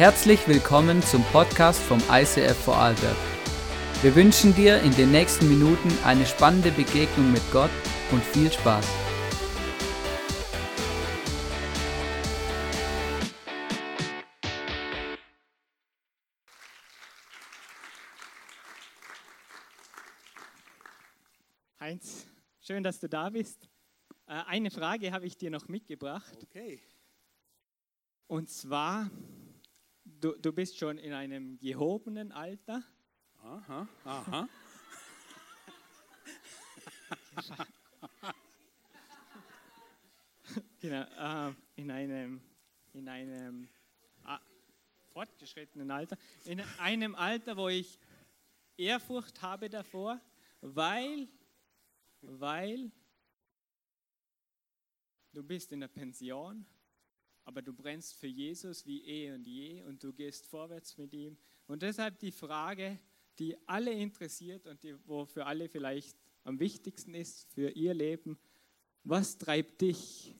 Herzlich willkommen zum Podcast vom ICF Vorarlberg. Wir wünschen dir in den nächsten Minuten eine spannende Begegnung mit Gott und viel Spaß. Heinz, schön, dass du da bist. Äh, Eine Frage habe ich dir noch mitgebracht. Okay. Und zwar, du, du bist schon in einem gehobenen Alter. Aha, aha. Genau, äh, in einem, in einem ah, fortgeschrittenen Alter. In einem Alter, wo ich Ehrfurcht habe davor, weil, weil du bist in der Pension, aber du brennst für Jesus wie eh und je und du gehst vorwärts mit ihm. Und deshalb die Frage, die alle interessiert und die, wo für alle vielleicht am wichtigsten ist für ihr Leben, was treibt dich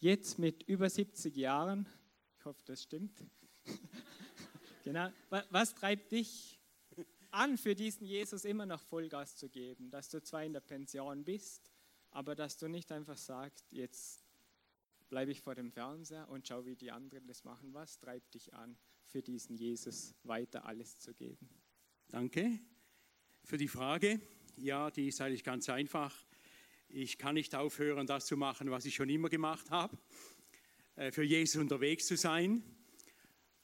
jetzt mit über 70 Jahren, ich hoffe, das stimmt, genau, wa- was treibt dich an, für diesen Jesus immer noch Vollgas zu geben, dass du zwar in der Pension bist, aber dass du nicht einfach sagst, jetzt bleibe ich vor dem Fernseher und schau, wie die anderen das machen. Was treibt dich an, für diesen Jesus weiter alles zu geben? Danke für die Frage. Ja, die ist eigentlich ganz einfach. Ich kann nicht aufhören, das zu machen, was ich schon immer gemacht habe, äh, für Jesus unterwegs zu sein.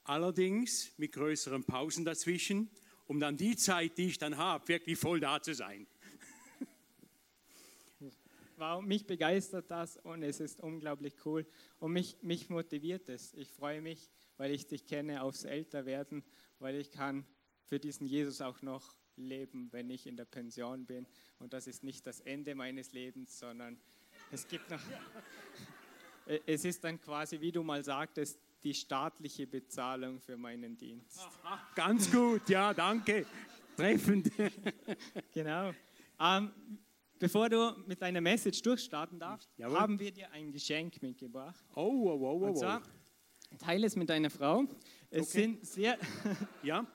Allerdings mit größeren Pausen dazwischen, um dann die Zeit, die ich dann habe, wirklich voll da zu sein. Wow, mich begeistert das und es ist unglaublich cool und mich, mich motiviert es. Ich freue mich, weil ich dich kenne, aufs Älterwerden, weil ich kann für diesen Jesus auch noch leben, wenn ich in der Pension bin. Und das ist nicht das Ende meines Lebens, sondern es gibt noch... Es ist dann quasi, wie du mal sagtest, die staatliche Bezahlung für meinen Dienst. Ah, ganz gut, ja, danke. Treffend. Genau. Ähm, bevor du mit deiner Message durchstarten darfst, Jawohl. haben wir dir ein Geschenk mitgebracht. Oh, oh, oh, Und oh, zwar, teile es mit deiner Frau. Es, Okay. sind sehr, Ja,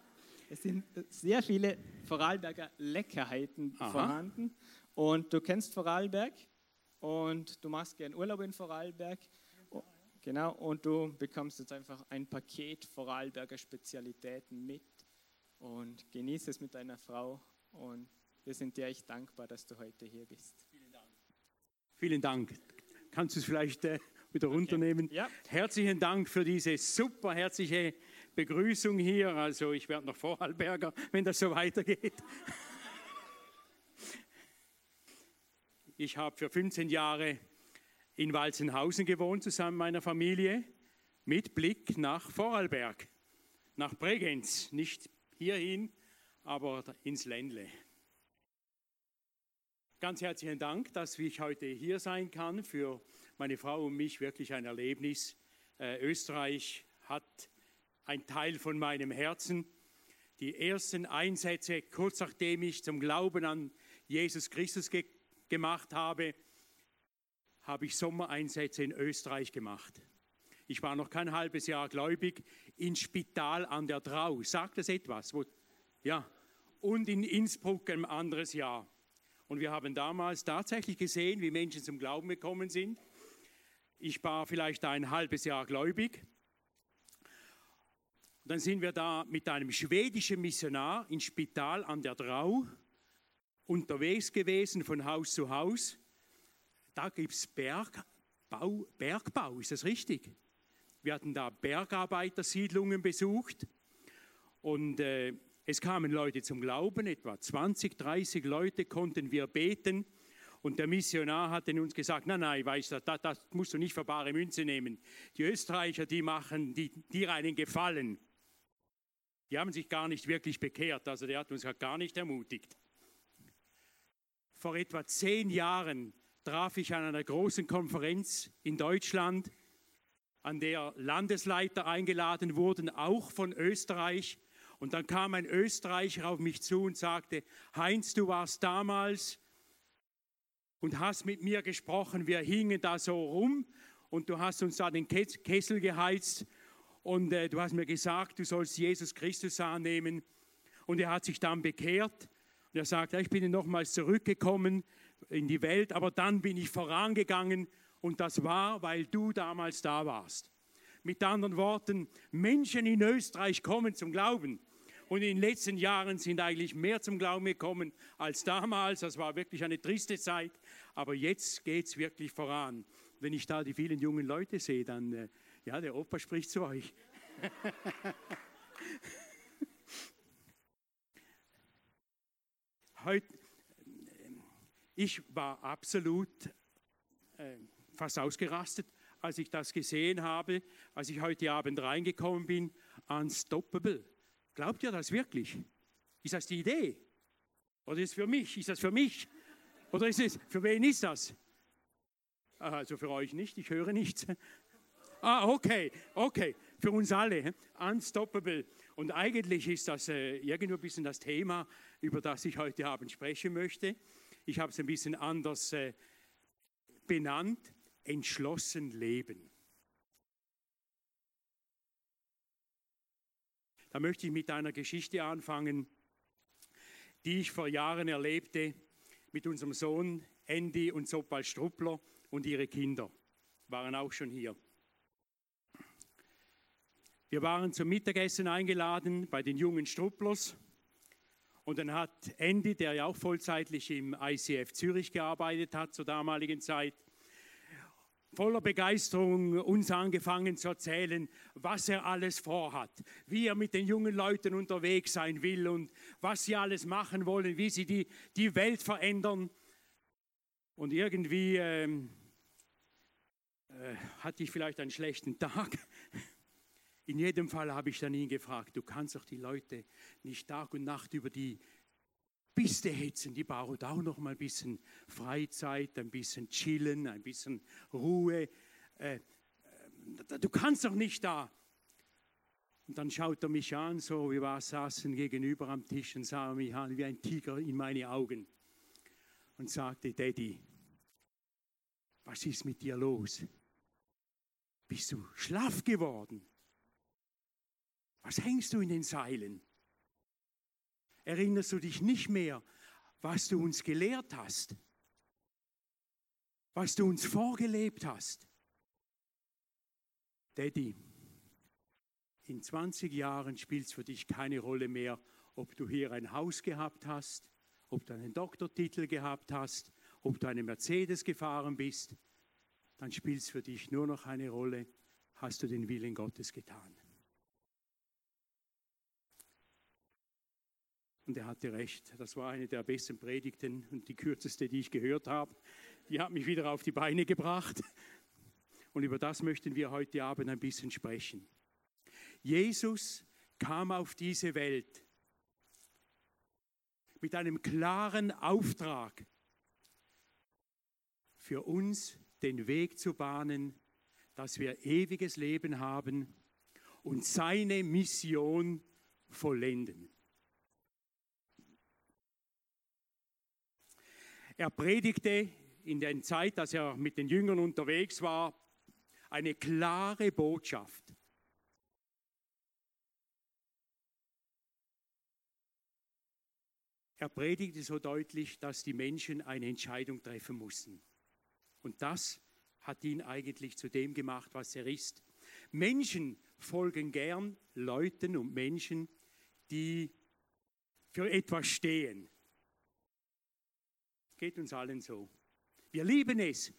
es sind sehr viele Vorarlberger Leckerheiten Aha. vorhanden. Und du kennst Vorarlberg und du machst gern Urlaub in Vorarlberg. Genau, und du bekommst jetzt einfach ein Paket Vorarlberger Spezialitäten mit und genieß es mit deiner Frau. Und wir sind dir echt dankbar, dass du heute hier bist. vielen Dank. Kannst du es vielleicht äh, wieder runternehmen? Ja. Herzlichen Dank für diese super herzliche Begrüßung hier. Also ich werde noch Vorarlberger, wenn das so weitergeht. Ich habe für 15 Jahre in Walzenhausen gewohnt, zusammen mit meiner Familie, mit Blick nach Vorarlberg, nach Bregenz. Nicht hierhin, aber ins Ländle. Ganz herzlichen Dank, dass ich heute hier sein kann. Für meine Frau und mich wirklich ein Erlebnis. Äh, Österreich hat ein Teil von meinem Herzen. Die ersten Einsätze, kurz nachdem ich zum Glauben an Jesus Christus ge gemacht habe, habe ich Sommereinsätze in Österreich gemacht. Ich war noch kein halbes Jahr gläubig in Spital an der Drau. Sagt das etwas? Ja. Und in Innsbruck ein anderes Jahr. Und wir haben damals tatsächlich gesehen, wie Menschen zum Glauben gekommen sind. Ich war vielleicht ein halbes Jahr gläubig. Dann sind wir da mit einem schwedischen Missionar in Spital an der Drau unterwegs gewesen, von Haus zu Haus. Da gibt es Bergbau, Bergbau, ist das richtig? Wir hatten da Bergarbeitersiedlungen besucht und äh, es kamen Leute zum Glauben, etwa 20, 30 Leute konnten wir beten. Und der Missionar hat uns gesagt, nein, nein, weißt du, das, das musst du nicht für bare Münze nehmen. Die Österreicher, die machen die, dir einen Gefallen. Die haben sich gar nicht wirklich bekehrt, also der hat uns gar nicht ermutigt. Vor etwa zehn Jahren traf ich an einer großen Konferenz in Deutschland, an der Landesleiter eingeladen wurden, auch von Österreich. Und dann kam ein Österreicher auf mich zu und sagte, Heinz, du warst damals und hast mit mir gesprochen. Wir hingen da so rum und du hast uns da den Kes- Kessel geheizt und äh, du hast mir gesagt, du sollst Jesus Christus annehmen. Und er hat sich dann bekehrt. Und er sagt, ja, ich bin nochmals zurückgekommen in die Welt, aber dann bin ich vorangegangen und das war, weil du damals da warst. Mit anderen Worten, Menschen in Österreich kommen zum Glauben. Und in den letzten Jahren sind eigentlich mehr zum Glauben gekommen als damals. Das war wirklich eine triste Zeit. Aber jetzt geht es wirklich voran. Wenn ich da die vielen jungen Leute sehe, dann, äh, ja, der Opa spricht zu euch. Heute, ich war absolut äh, fast ausgerastet, als ich das gesehen habe, als ich heute Abend reingekommen bin. Unstoppable. Glaubt ihr das wirklich? Ist das die Idee? Oder ist es für mich? Ist das für mich? Oder ist es, für wen ist das? Also für euch nicht, ich höre nichts. Ah, okay, okay, für uns alle. Unstoppable. Und eigentlich ist das äh, irgendwo ein bisschen das Thema, über das ich heute Abend sprechen möchte. Ich habe es ein bisschen anders äh, benannt. Entschlossen leben. Da möchte ich mit einer Geschichte anfangen, die ich vor Jahren erlebte mit unserem Sohn Andy und Sopal Struppler und ihre Kinder. Waren auch schon hier. Wir waren zum Mittagessen eingeladen bei den jungen Strupplers. Und dann hat Andy, der ja auch vollzeitlich im ICF Zürich gearbeitet hat zur damaligen Zeit, voller Begeisterung uns angefangen zu erzählen, was er alles vorhat, wie er mit den jungen Leuten unterwegs sein will und was sie alles machen wollen, wie sie die, die Welt verändern. Und irgendwie ähm, äh, hatte ich vielleicht einen schlechten Tag. In jedem Fall habe ich dann ihn gefragt, du kannst doch die Leute nicht Tag und Nacht über die Piste hetzen, die brauchen auch noch mal ein bisschen Freizeit, ein bisschen chillen, ein bisschen Ruhe. Äh, äh, du kannst doch nicht da. Und dann schaut er mich an, so wie wir saßen gegenüber am Tisch und sah mich an wie ein Tiger in meine Augen und sagte, Daddy, was ist mit dir los? Bist du schlaff geworden? Was hängst du in den Seilen? Erinnerst du dich nicht mehr, was du uns gelehrt hast, was du uns vorgelebt hast. Daddy, in 20 Jahren spielt es für dich keine Rolle mehr, ob du hier ein Haus gehabt hast, ob du einen Doktortitel gehabt hast, ob du eine Mercedes gefahren bist, dann spielt es für dich nur noch eine Rolle, hast du den Willen Gottes getan. Und er hatte recht. Das war eine der besten Predigten und die kürzeste, die ich gehört habe. Die hat mich wieder auf die Beine gebracht. Und über das möchten wir heute Abend ein bisschen sprechen. Jesus kam auf diese Welt mit einem klaren Auftrag, für uns den Weg zu bahnen, dass wir ewiges Leben haben und seine Mission vollenden. Er predigte in der Zeit, dass er mit den Jüngern unterwegs war, eine klare Botschaft. Er predigte so deutlich, dass die Menschen eine Entscheidung treffen mussten. Und das hat ihn eigentlich zu dem gemacht, was er ist. Menschen folgen gern Leuten und Menschen, die für etwas stehen, Geht uns allen so. Wir lieben es,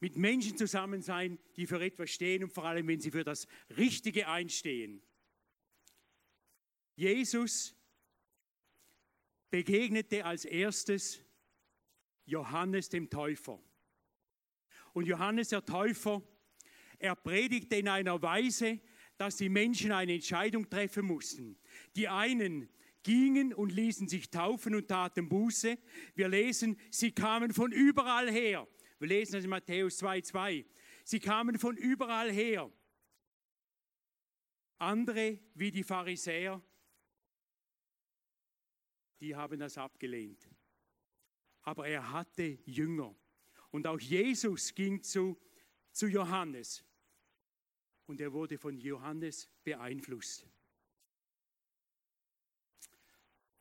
mit Menschen zusammen sein, die für etwas stehen und vor allem, wenn sie für das Richtige einstehen. Jesus begegnete als erstes Johannes dem Täufer. Und Johannes der Täufer, er predigte in einer Weise, dass die Menschen eine Entscheidung treffen mussten. Die einen gingen und ließen sich taufen und taten Buße. Wir lesen, sie kamen von überall her. Wir lesen das in Matthäus 2,2. Sie kamen von überall her. Andere, wie die Pharisäer, die haben das abgelehnt. Aber er hatte Jünger. Und auch Jesus ging zu, zu Johannes. und er wurde von Johannes beeinflusst.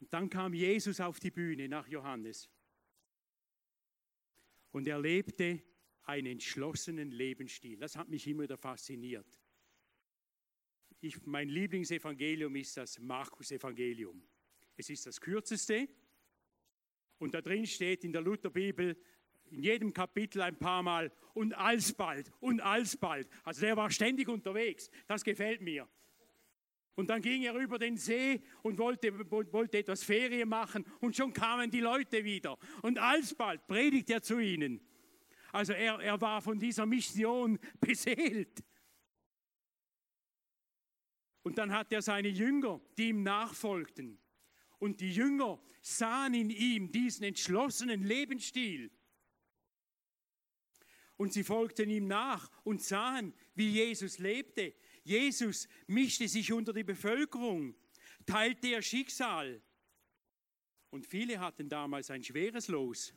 Und dann kam Jesus auf die Bühne nach Johannes und er lebte einen entschlossenen Lebensstil. Das hat mich immer wieder fasziniert. Ich, mein Lieblingsevangelium ist das Markus-Evangelium. Es ist das kürzeste und da drin steht in der Lutherbibel in jedem Kapitel ein paar Mal und alsbald und alsbald. Also der war ständig unterwegs. Das gefällt mir. Und dann ging er über den See und wollte, wollte etwas Ferien machen und schon kamen die Leute wieder. Und alsbald predigt er zu ihnen. Also er, er war von dieser Mission beseelt. Und dann hat er seine Jünger, die ihm nachfolgten. Und die Jünger sahen in ihm diesen entschlossenen Lebensstil. Und sie folgten ihm nach und sahen, wie Jesus lebte. Jesus mischte sich unter die Bevölkerung, teilte ihr Schicksal. Und viele hatten damals ein schweres Los.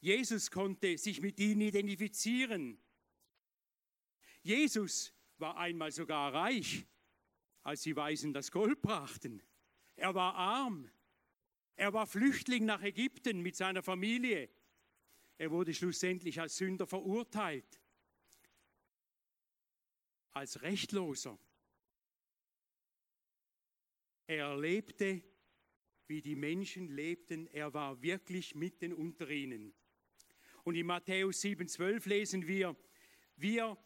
Jesus konnte sich mit ihnen identifizieren. Jesus war einmal sogar reich, als die Weisen das Gold brachten. Er war arm. Er war Flüchtling nach Ägypten mit seiner Familie. Er wurde schlussendlich als Sünder verurteilt, als Rechtloser. Er erlebte, wie die Menschen lebten. Er war wirklich mitten unter ihnen. Und in Matthäus 7,12 lesen wir, wie er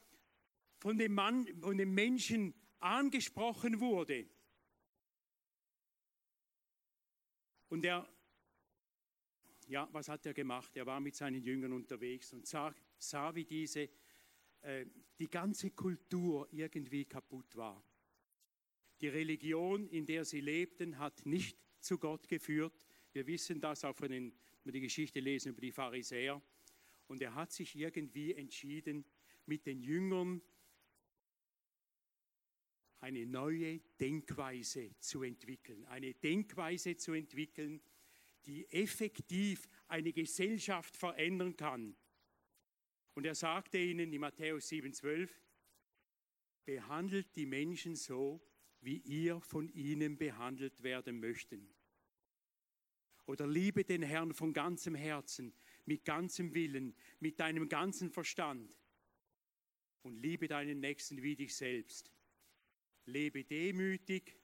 von dem, Mann, von dem Menschen angesprochen wurde. Und er, ja, was hat er gemacht? Er war mit seinen Jüngern unterwegs und sah, sah wie diese, äh, die ganze Kultur irgendwie kaputt war. Die Religion, in der sie lebten, hat nicht zu Gott geführt. Wir wissen das auch, von den, wenn wir die Geschichte lesen über die Pharisäer. Und er hat sich irgendwie entschieden, mit den Jüngern eine neue Denkweise zu entwickeln. Eine Denkweise zu entwickeln, die effektiv eine Gesellschaft verändern kann. Und er sagte ihnen in Matthäus 7,12, behandelt die Menschen so, wie ihr von ihnen behandelt werden möchten. Oder liebe den Herrn von ganzem Herzen, mit ganzem Willen, mit deinem ganzen Verstand. Und liebe deinen Nächsten wie dich selbst. Lebe demütig,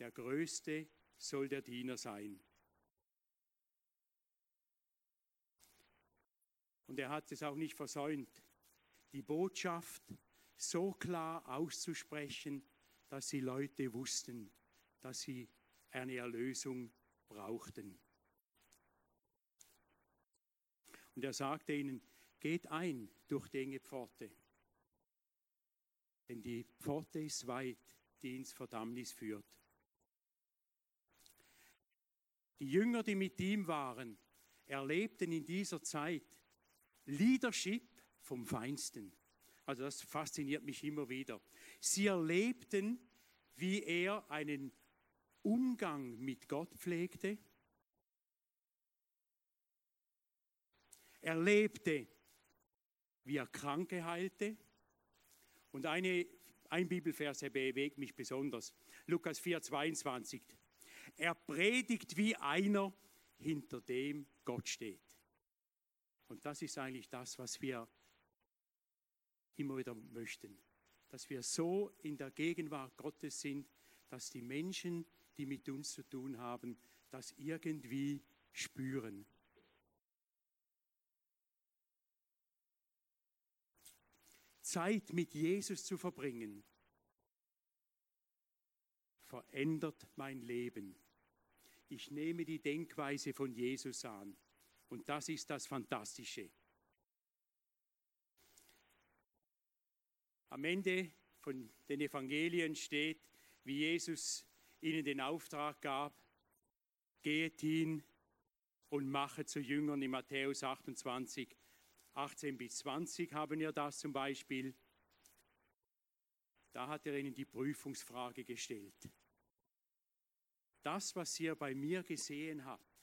der Größte soll der Diener sein. Und er hat es auch nicht versäumt, die Botschaft so klar auszusprechen, dass die Leute wussten, dass sie eine Erlösung brauchten. Und er sagte ihnen, geht ein durch die enge Pforte. Denn die Pforte ist weit, die ins Verdammnis führt. Die Jünger, die mit ihm waren, erlebten in dieser Zeit Leadership vom Feinsten. Also das fasziniert mich immer wieder. Sie erlebten, wie er einen Umgang mit Gott pflegte. Er lebte, wie er Kranke heilte. Und eine, ein Bibelvers bewegt mich besonders. Lukas 4, 22. Er predigt wie einer, hinter dem Gott steht. Und das ist eigentlich das, was wir immer wieder möchten. Dass wir so in der Gegenwart Gottes sind, dass die Menschen, die mit uns zu tun haben, das irgendwie spüren. Zeit mit Jesus zu verbringen, verändert mein Leben. Ich nehme die Denkweise von Jesus an. Und das ist das Fantastische. Am Ende von den Evangelien steht, wie Jesus ihnen den Auftrag gab, geht hin und mache zu Jüngern in Matthäus 28, 18 bis 20 haben wir das zum Beispiel. Da hat er ihnen die Prüfungsfrage gestellt. Das, was ihr bei mir gesehen habt,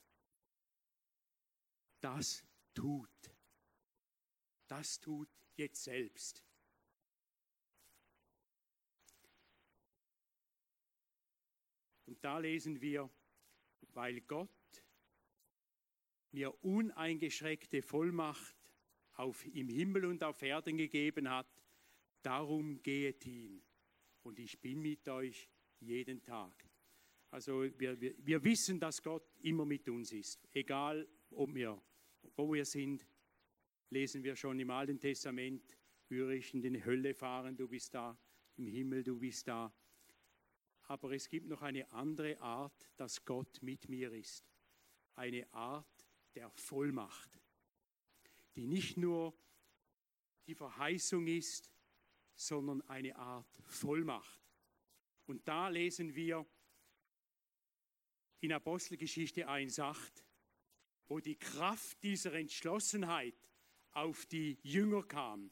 das tut. Das tut jetzt selbst. Und da lesen wir, weil Gott mir uneingeschränkte Vollmacht auf, im Himmel und auf Erden gegeben hat, darum gehet hin. Und ich bin mit euch jeden Tag. Also wir, wir, wir wissen, dass Gott immer mit uns ist, egal ob wir wo wir sind, lesen wir schon im Alten Testament, ich in die Hölle fahren, du bist da, im Himmel, du bist da. Aber es gibt noch eine andere Art, dass Gott mit mir ist. Eine Art der Vollmacht, die nicht nur die Verheißung ist, sondern eine Art Vollmacht. Und da lesen wir in Apostelgeschichte 1.8, wo die Kraft dieser Entschlossenheit auf die Jünger kam.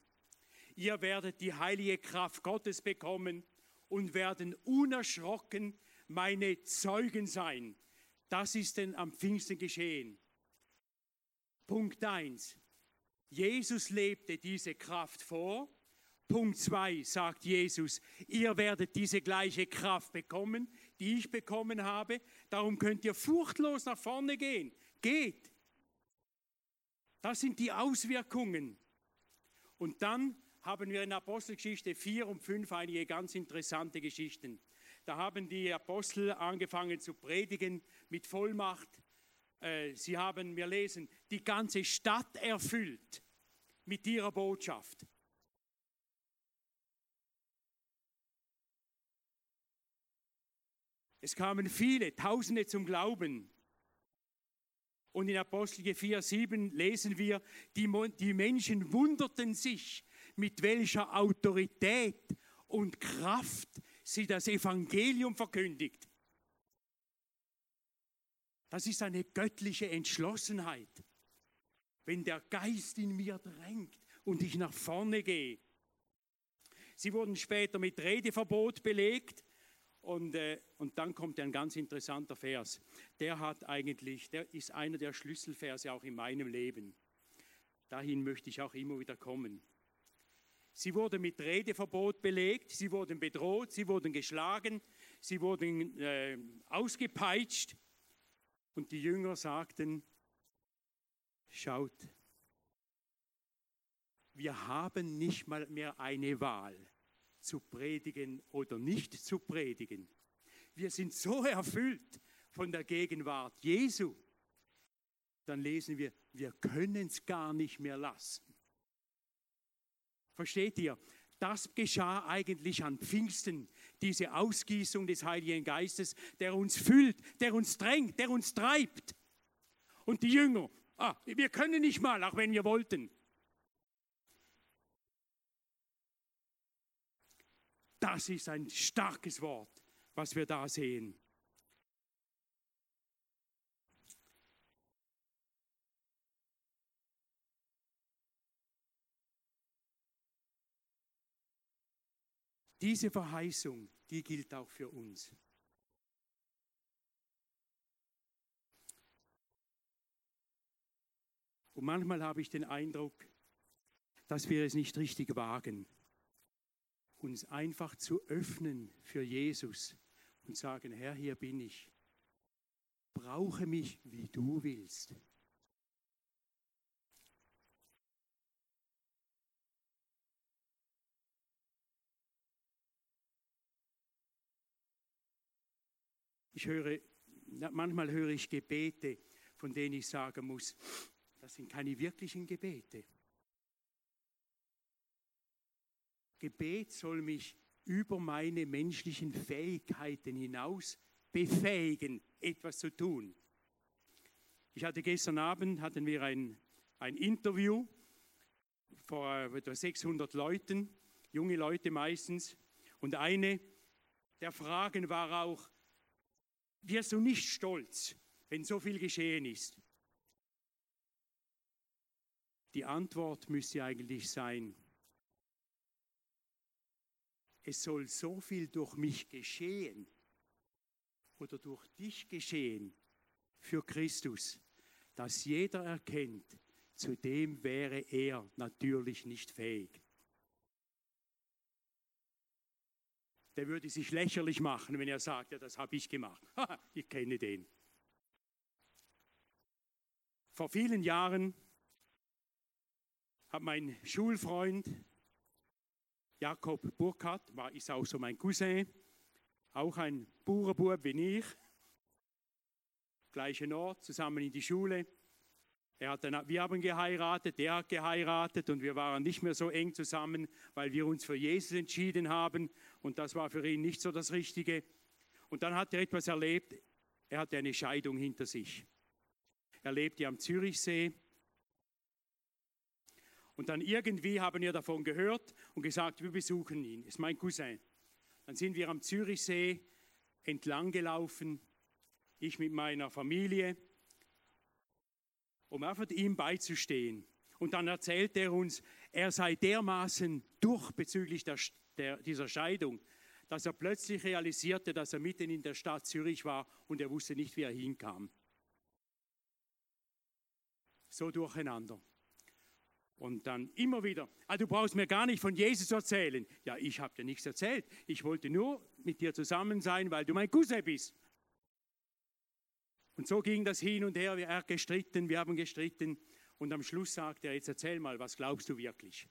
Ihr werdet die heilige Kraft Gottes bekommen und werden unerschrocken meine Zeugen sein. Das ist denn am Pfingsten geschehen. Punkt 1. Jesus lebte diese Kraft vor. Punkt 2 sagt Jesus, ihr werdet diese gleiche Kraft bekommen, die ich bekommen habe. Darum könnt ihr furchtlos nach vorne gehen. Geht. Das sind die Auswirkungen. Und dann haben wir in Apostelgeschichte 4 und 5 einige ganz interessante Geschichten. Da haben die Apostel angefangen zu predigen mit Vollmacht. Äh, sie haben, wir lesen, die ganze Stadt erfüllt mit ihrer Botschaft. Es kamen viele, Tausende zum Glauben. Und in Apostel 4, 7 lesen wir, die, die Menschen wunderten sich, mit welcher Autorität und Kraft sie das Evangelium verkündigt. Das ist eine göttliche Entschlossenheit. Wenn der Geist in mir drängt und ich nach vorne gehe. Sie wurden später mit Redeverbot belegt und, äh, und dann kommt ein ganz interessanter Vers. Der hat eigentlich, der ist einer der Schlüsselverse auch in meinem Leben. Dahin möchte ich auch immer wieder kommen. Sie wurden mit Redeverbot belegt, sie wurden bedroht, sie wurden geschlagen, sie wurden äh, ausgepeitscht. Und die Jünger sagten, schaut, wir haben nicht mal mehr eine Wahl zu predigen oder nicht zu predigen. Wir sind so erfüllt von der Gegenwart Jesu. Dann lesen wir, wir können es gar nicht mehr lassen. Versteht ihr? Das geschah eigentlich an Pfingsten, diese Ausgießung des Heiligen Geistes, der uns füllt, der uns drängt, der uns treibt. Und die Jünger, ah, wir können nicht mal, auch wenn wir wollten. Das ist ein starkes Wort, was wir da sehen. Diese Verheißung, die gilt auch für uns. Und manchmal habe ich den Eindruck, dass wir es nicht richtig wagen uns einfach zu öffnen für Jesus und sagen, Herr, hier bin ich. Brauche mich, wie du willst. Ich höre, manchmal höre ich Gebete, von denen ich sagen muss, das sind keine wirklichen Gebete. Gebet soll mich über meine menschlichen Fähigkeiten hinaus befähigen, etwas zu tun. Ich hatte gestern Abend hatten wir ein, ein Interview vor etwa 600 Leuten, junge Leute meistens, und eine der Fragen war auch, wirst du nicht stolz, wenn so viel geschehen ist? Die Antwort müsste eigentlich sein, es soll so viel durch mich geschehen oder durch dich geschehen für Christus, dass jeder erkennt, zu dem wäre er natürlich nicht fähig. der würde sich lächerlich machen, wenn er sagt, ja, das habe ich gemacht. ich kenne den. Vor vielen Jahren hat mein Schulfreund Jakob Burkhardt, war, ist auch so mein Cousin, auch ein Bauernbub wie ich, gleichen Ort, zusammen in die Schule. Er hat dann, wir haben geheiratet, der hat geheiratet und wir waren nicht mehr so eng zusammen, weil wir uns für Jesus entschieden haben und das war für ihn nicht so das Richtige. Und dann hat er etwas erlebt, er hatte eine Scheidung hinter sich. Er lebte am Zürichsee und dann irgendwie haben wir davon gehört und gesagt, wir besuchen ihn, ist mein Cousin. Dann sind wir am Zürichsee entlang gelaufen, ich mit meiner Familie um einfach ihm beizustehen. Und dann erzählt er uns, er sei dermaßen durch bezüglich der, der, dieser Scheidung, dass er plötzlich realisierte, dass er mitten in der Stadt Zürich war und er wusste nicht, wie er hinkam. So durcheinander. Und dann immer wieder, ah, du brauchst mir gar nicht von Jesus erzählen. Ja, ich habe dir nichts erzählt. Ich wollte nur mit dir zusammen sein, weil du mein Cousin bist. Und so ging das hin und her, wir haben gestritten, wir haben gestritten. Und am Schluss sagte er, jetzt erzähl mal, was glaubst du wirklich?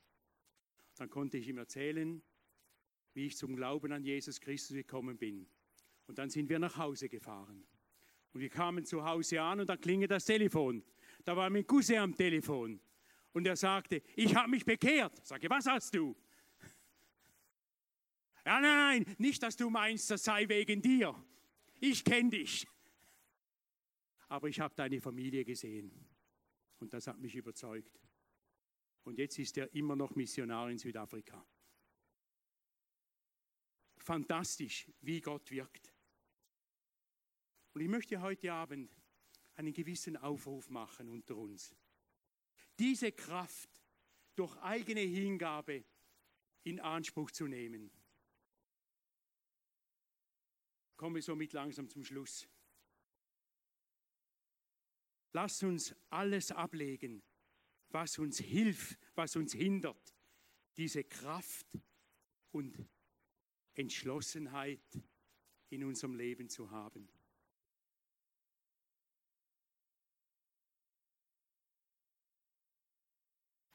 Dann konnte ich ihm erzählen, wie ich zum Glauben an Jesus Christus gekommen bin. Und dann sind wir nach Hause gefahren. Und wir kamen zu Hause an und dann klingelt das Telefon. Da war mein Cousin am Telefon. Und er sagte, ich habe mich bekehrt. Sage, was hast du? Ja, nein, nicht, dass du meinst, das sei wegen dir. Ich kenne dich aber ich habe deine Familie gesehen. Und das hat mich überzeugt. Und jetzt ist er immer noch Missionar in Südafrika. Fantastisch, wie Gott wirkt. Und ich möchte heute Abend einen gewissen Aufruf machen unter uns. Diese Kraft durch eigene Hingabe in Anspruch zu nehmen. Ich komme somit langsam zum Schluss. Lass uns alles ablegen, was uns hilft, was uns hindert, diese Kraft und Entschlossenheit in unserem Leben zu haben.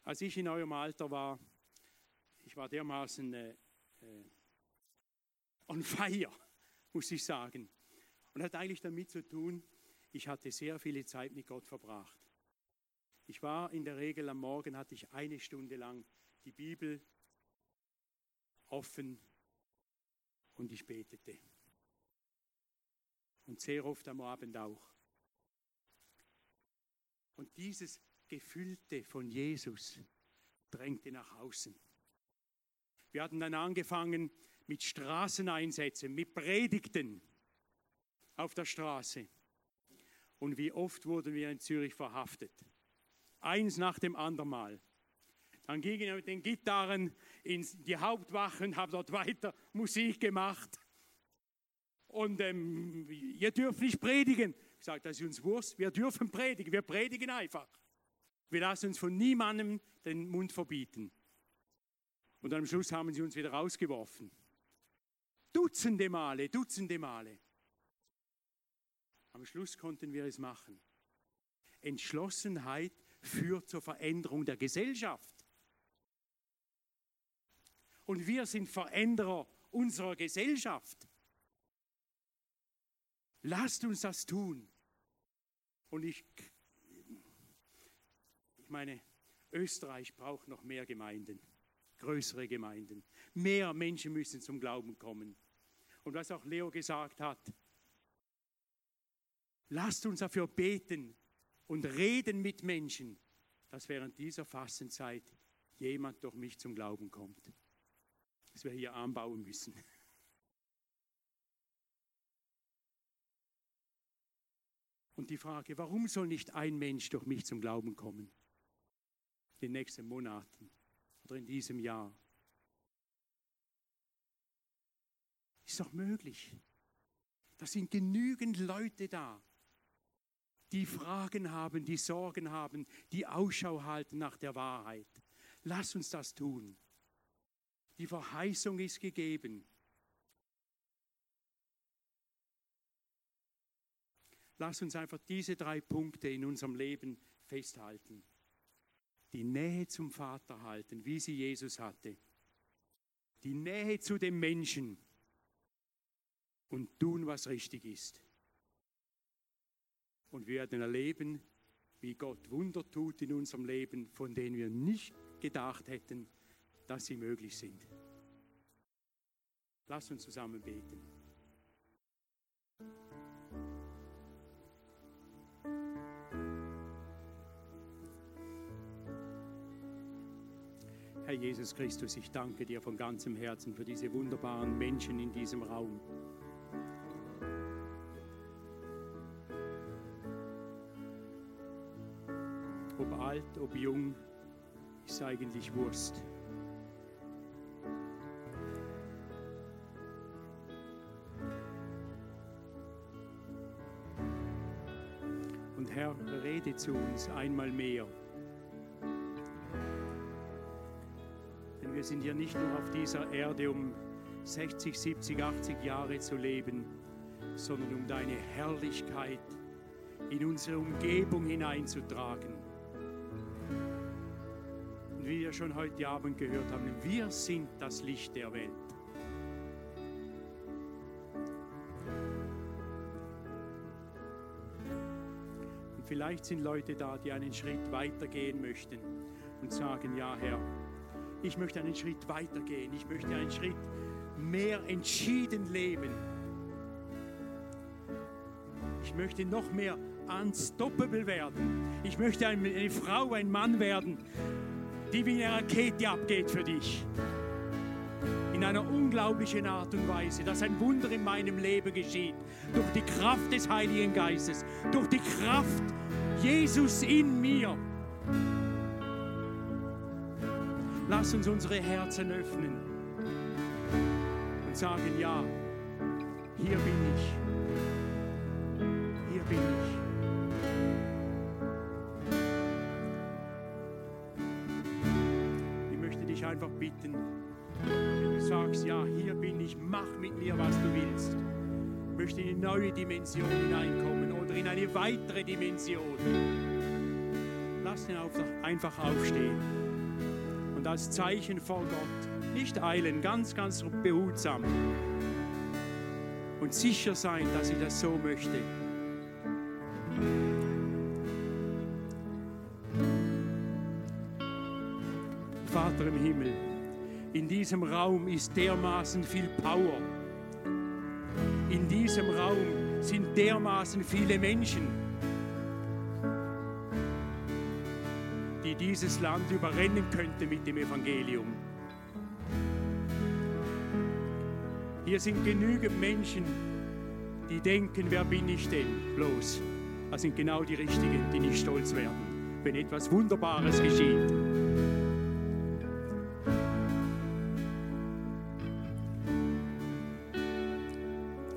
Als ich in eurem Alter war, ich war dermaßen äh, äh, on fire, muss ich sagen. Und hat eigentlich damit zu tun, ich hatte sehr viele Zeit mit Gott verbracht. Ich war in der Regel am Morgen, hatte ich eine Stunde lang die Bibel offen und ich betete. Und sehr oft am Abend auch. Und dieses Gefüllte von Jesus drängte nach außen. Wir hatten dann angefangen mit Straßeneinsätzen, mit Predigten auf der Straße. Und wie oft wurden wir in Zürich verhaftet? Eins nach dem anderen Mal. Dann gingen wir mit den Gitarren in die Hauptwache und haben dort weiter Musik gemacht. Und ähm, ihr dürft nicht predigen. Ich sage, das ist uns Wurst. Wir dürfen predigen. Wir predigen einfach. Wir lassen uns von niemandem den Mund verbieten. Und am Schluss haben sie uns wieder rausgeworfen. Dutzende Male, Dutzende Male. Am Schluss konnten wir es machen. Entschlossenheit führt zur Veränderung der Gesellschaft. Und wir sind Veränderer unserer Gesellschaft. Lasst uns das tun. Und ich, meine, Österreich braucht noch mehr Gemeinden, größere Gemeinden. Mehr Menschen müssen zum Glauben kommen. Und was auch Leo gesagt hat, Lasst uns dafür beten und reden mit Menschen, dass während dieser Fastenzeit jemand durch mich zum Glauben kommt. Dass wir hier anbauen müssen. Und die Frage, warum soll nicht ein Mensch durch mich zum Glauben kommen? den nächsten Monaten oder in diesem Jahr. Ist doch möglich. Da sind genügend Leute da, die Fragen haben, die Sorgen haben, die Ausschau halten nach der Wahrheit. Lass uns das tun. Die Verheißung ist gegeben. Lass uns einfach diese drei Punkte in unserem Leben festhalten. Die Nähe zum Vater halten, wie sie Jesus hatte. Die Nähe zu dem Menschen und tun, was richtig ist. Und wir werden erleben, wie Gott Wunder tut in unserem Leben, von denen wir nicht gedacht hätten, dass sie möglich sind. Lass uns zusammen beten. Herr Jesus Christus, ich danke dir von ganzem Herzen für diese wunderbaren Menschen in diesem Raum. Ob alt, ob jung, ist eigentlich Wurst. Und Herr, rede zu uns einmal mehr. Wir sind hier nicht nur auf dieser Erde, um 60, 70, 80 Jahre zu leben, sondern um deine Herrlichkeit in unsere Umgebung hineinzutragen. Und wie wir schon heute Abend gehört haben, wir sind das Licht der Welt. Und vielleicht sind Leute da, die einen Schritt weitergehen möchten und sagen, ja Herr, ich möchte einen Schritt weitergehen, ich möchte einen Schritt mehr entschieden leben. Ich möchte noch mehr unstoppable werden. Ich möchte eine Frau, ein Mann werden, die wie eine Rakete abgeht für dich. In einer unglaublichen Art und Weise, dass ein Wunder in meinem Leben geschieht. Durch die Kraft des Heiligen Geistes, durch die Kraft Jesus in mir. Lass uns unsere Herzen öffnen und sagen, ja, hier bin ich. Hier bin ich. Ich möchte dich einfach bitten, wenn du sagst, ja, hier bin ich, mach mit mir, was du willst. Ich möchte in eine neue Dimension hineinkommen oder in eine weitere Dimension. Lass ihn einfach aufstehen und als Zeichen vor Gott nicht eilen, ganz, ganz behutsam und sicher sein, dass ich das so möchte. Vater im Himmel, in diesem Raum ist dermaßen viel Power. In diesem Raum sind dermaßen viele Menschen, dieses Land überrennen könnten mit dem Evangelium. Hier sind genügend Menschen, die denken, wer bin ich denn bloß? Das sind genau die Richtigen, die nicht stolz werden, wenn etwas Wunderbares geschieht.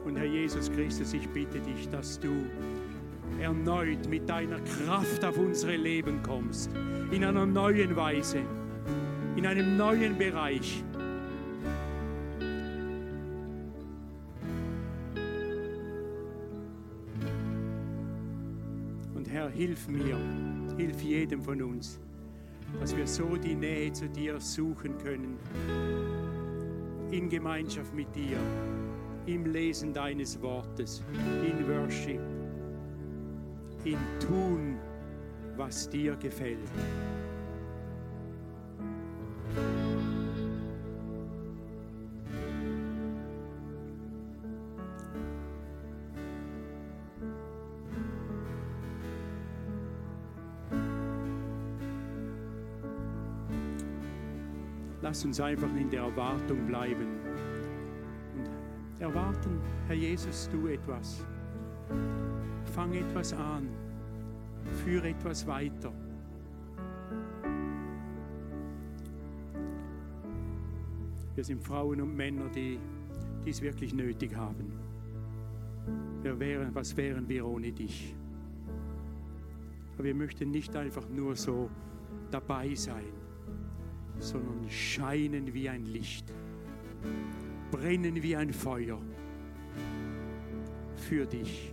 Und Herr Jesus Christus, ich bitte dich, dass du erneut mit deiner Kraft auf unsere Leben kommst, in einer neuen Weise, in einem neuen Bereich. Und Herr, hilf mir, hilf jedem von uns, dass wir so die Nähe zu dir suchen können, in Gemeinschaft mit dir, im Lesen deines Wortes, in Worship, in Tun, was dir gefällt. Lass uns einfach in der Erwartung bleiben und erwarten, Herr Jesus, tu etwas. Fang etwas an, führe etwas weiter. Wir sind Frauen und Männer, die dies wirklich nötig haben. Wären, was wären wir ohne dich? Aber wir möchten nicht einfach nur so dabei sein, sondern scheinen wie ein Licht, brennen wie ein Feuer für dich.